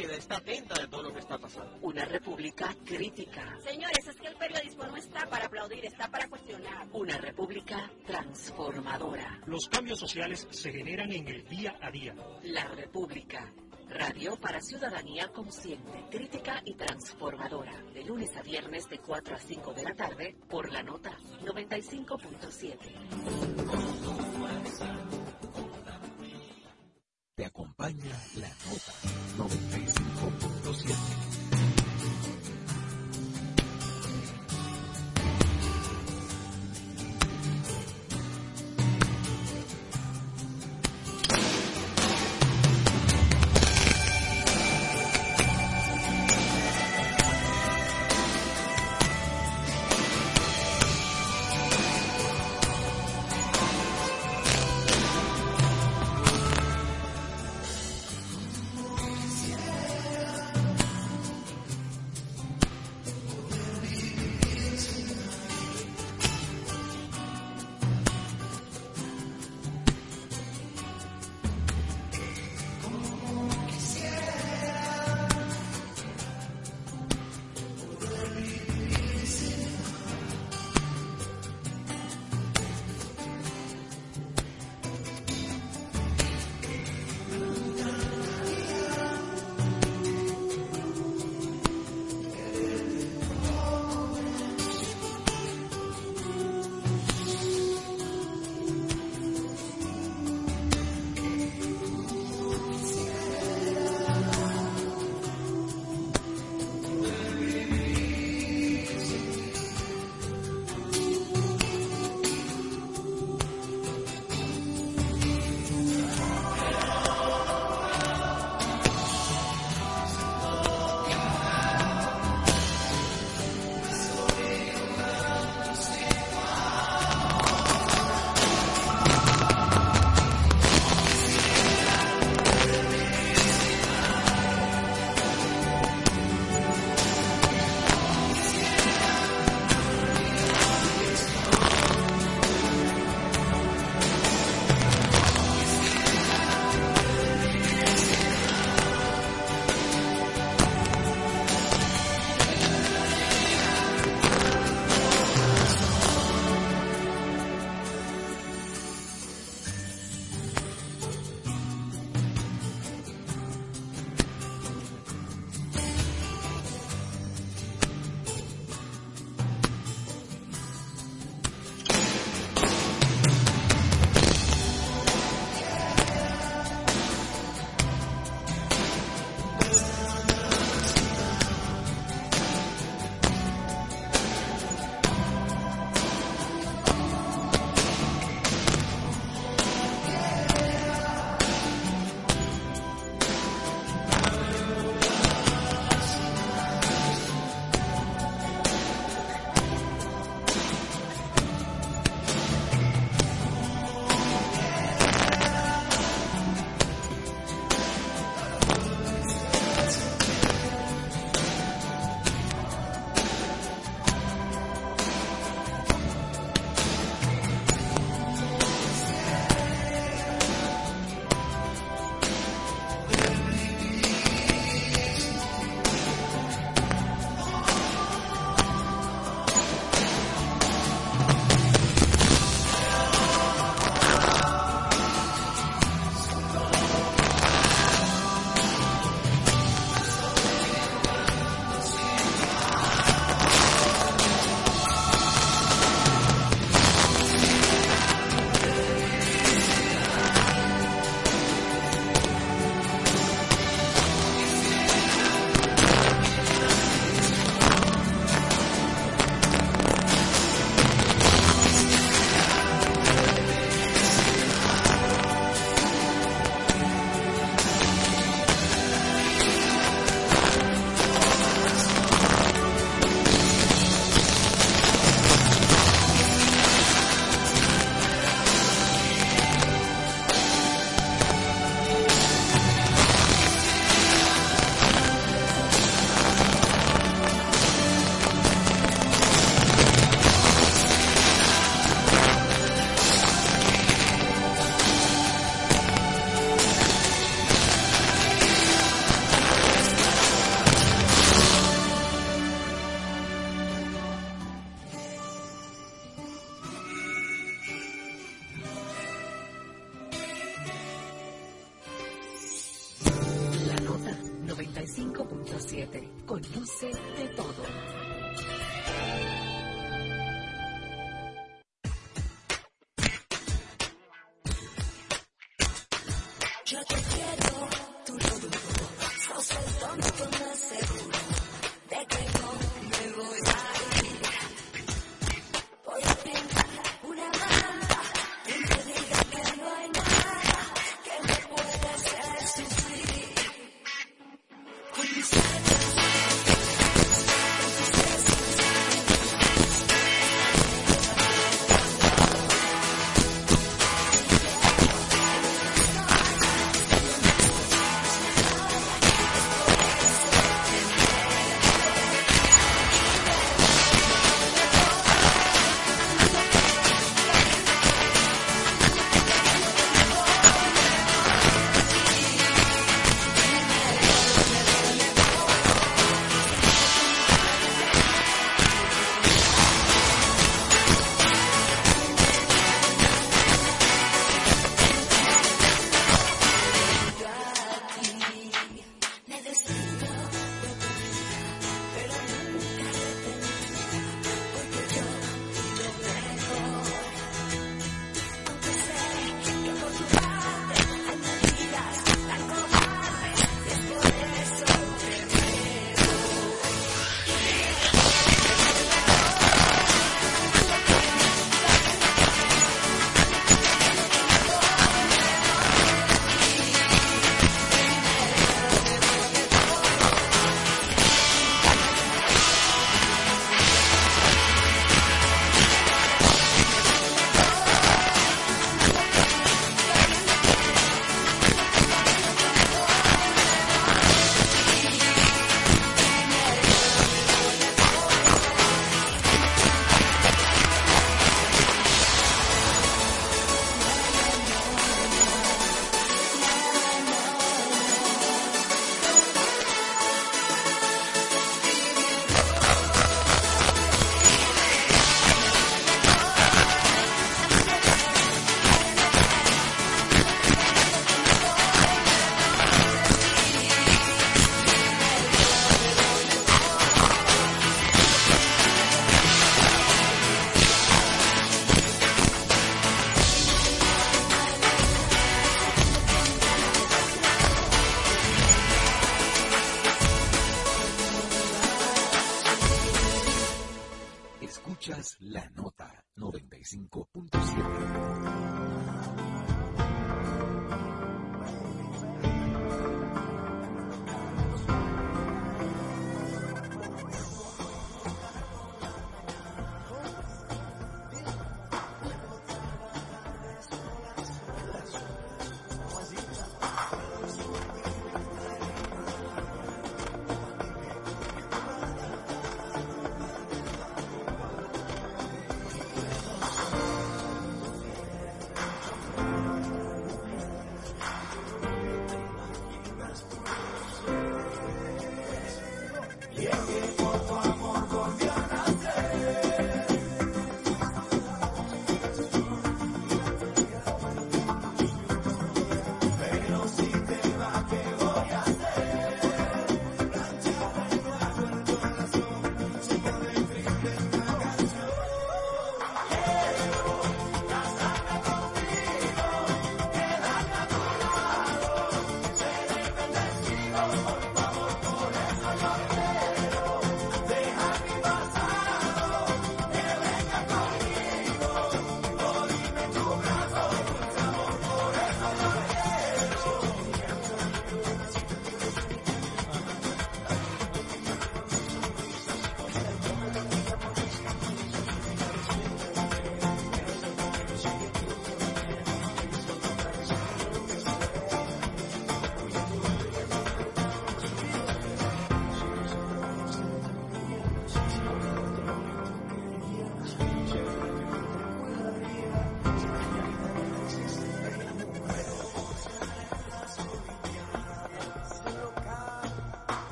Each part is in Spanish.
sociedad está atenta de todo lo que está pasando. Una república crítica. Señores, es que el periodismo no está para aplaudir, está para cuestionar. Una república transformadora. Los cambios sociales se generan en el día a día. La república. Radio para ciudadanía consciente, crítica y transformadora. De lunes a viernes de 4 a 5 de la tarde por la nota 95.7. Acompaña la nota 95.7.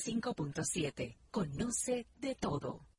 95.7. Conoce de todo.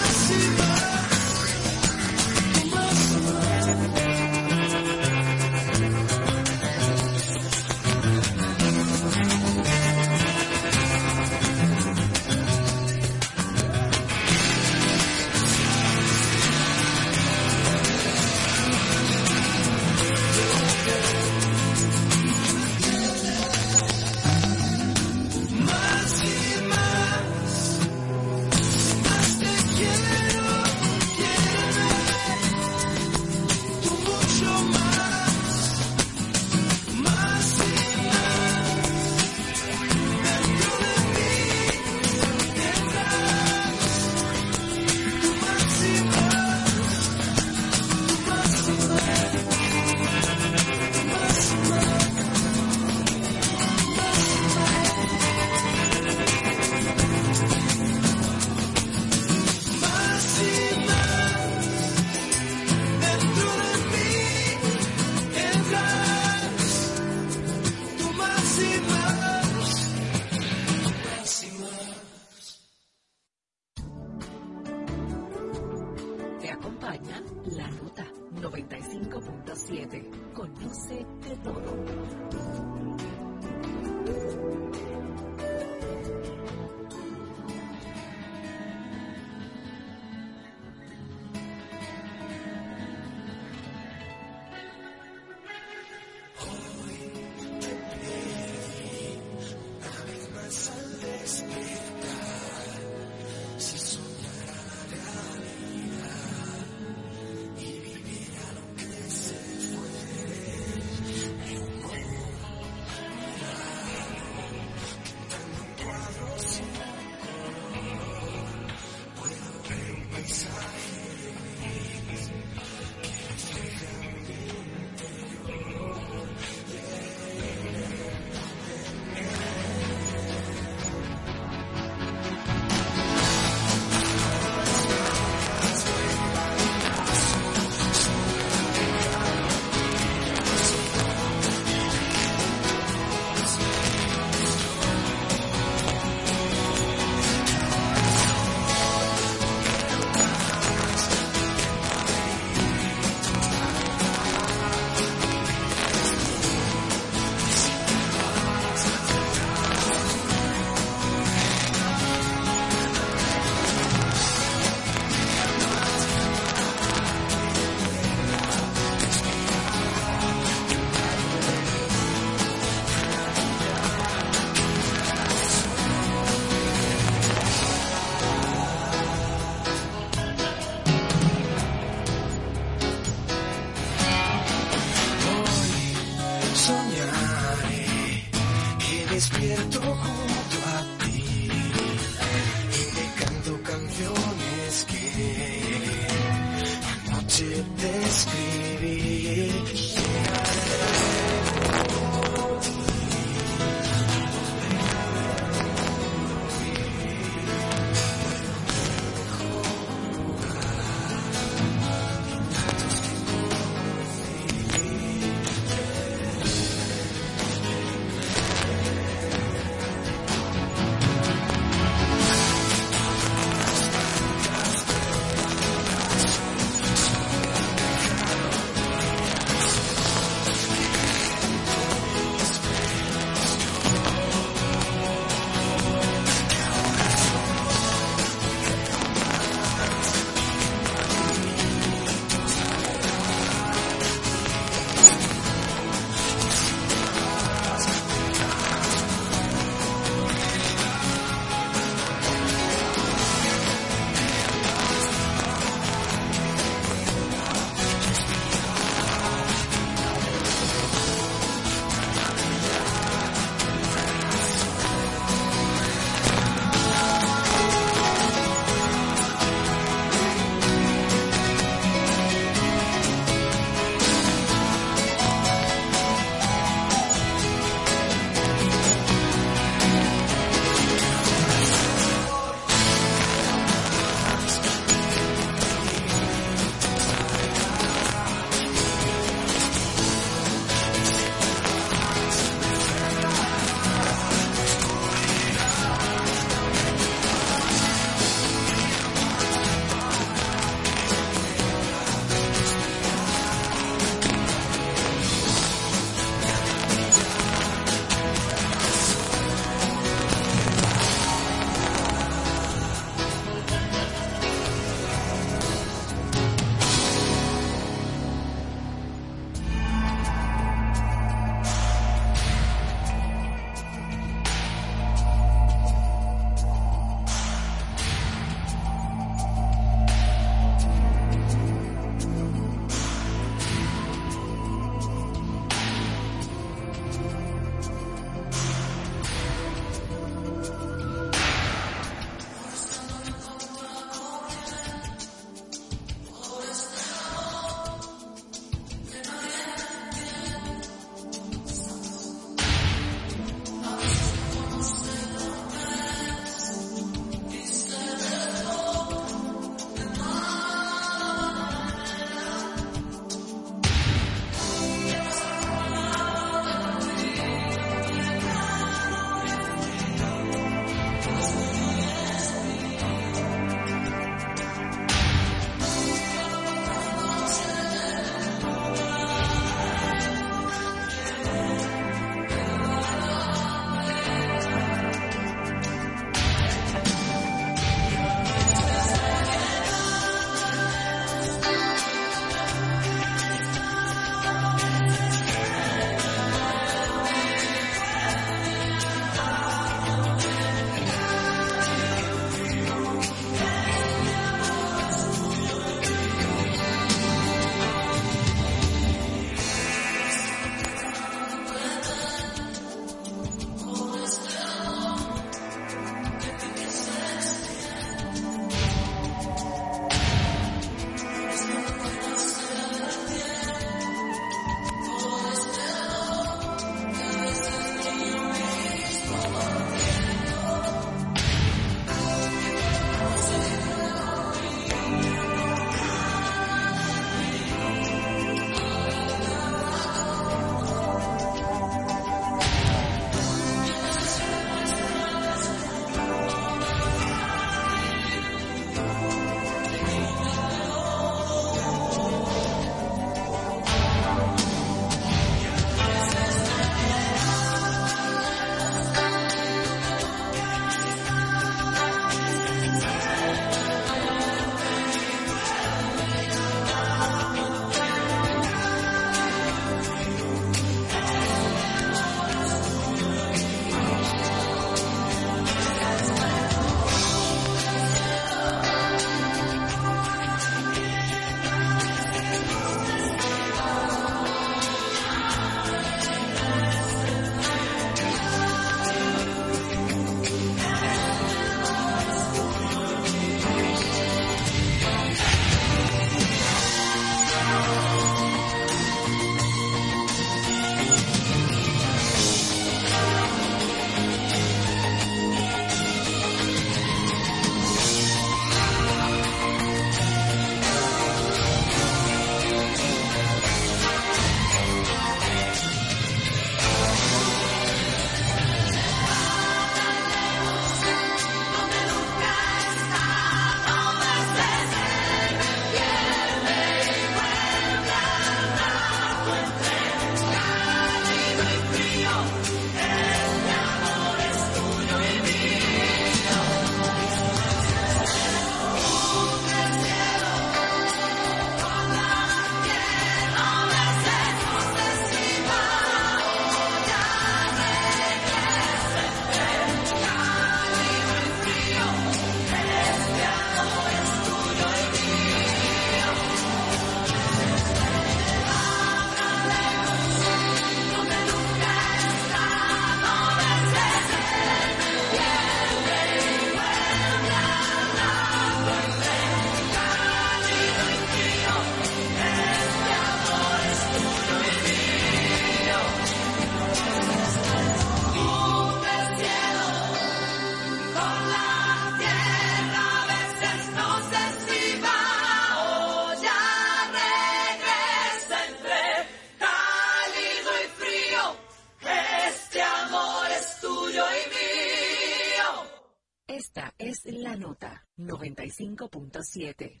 95.7.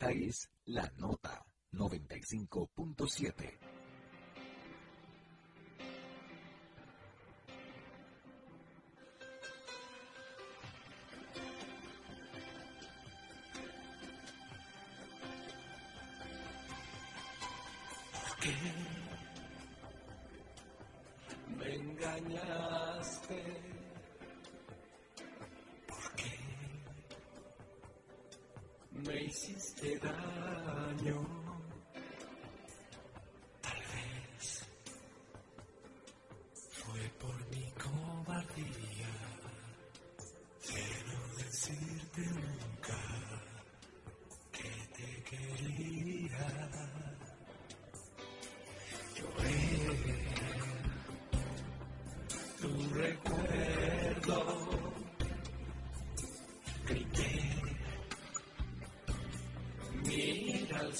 Esta es La Nota 95.7.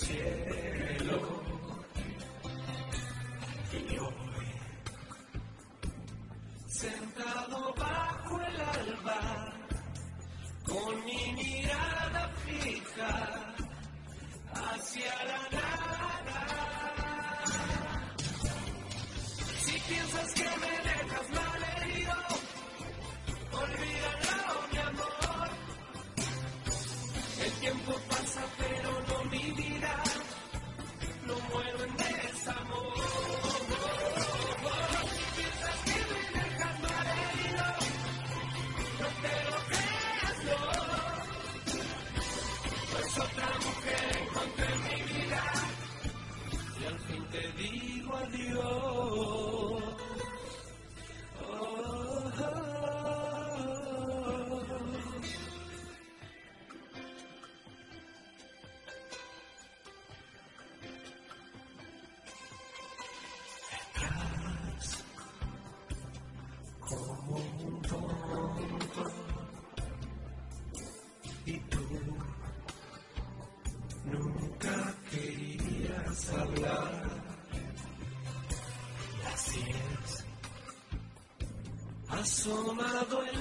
Christian. Asomado en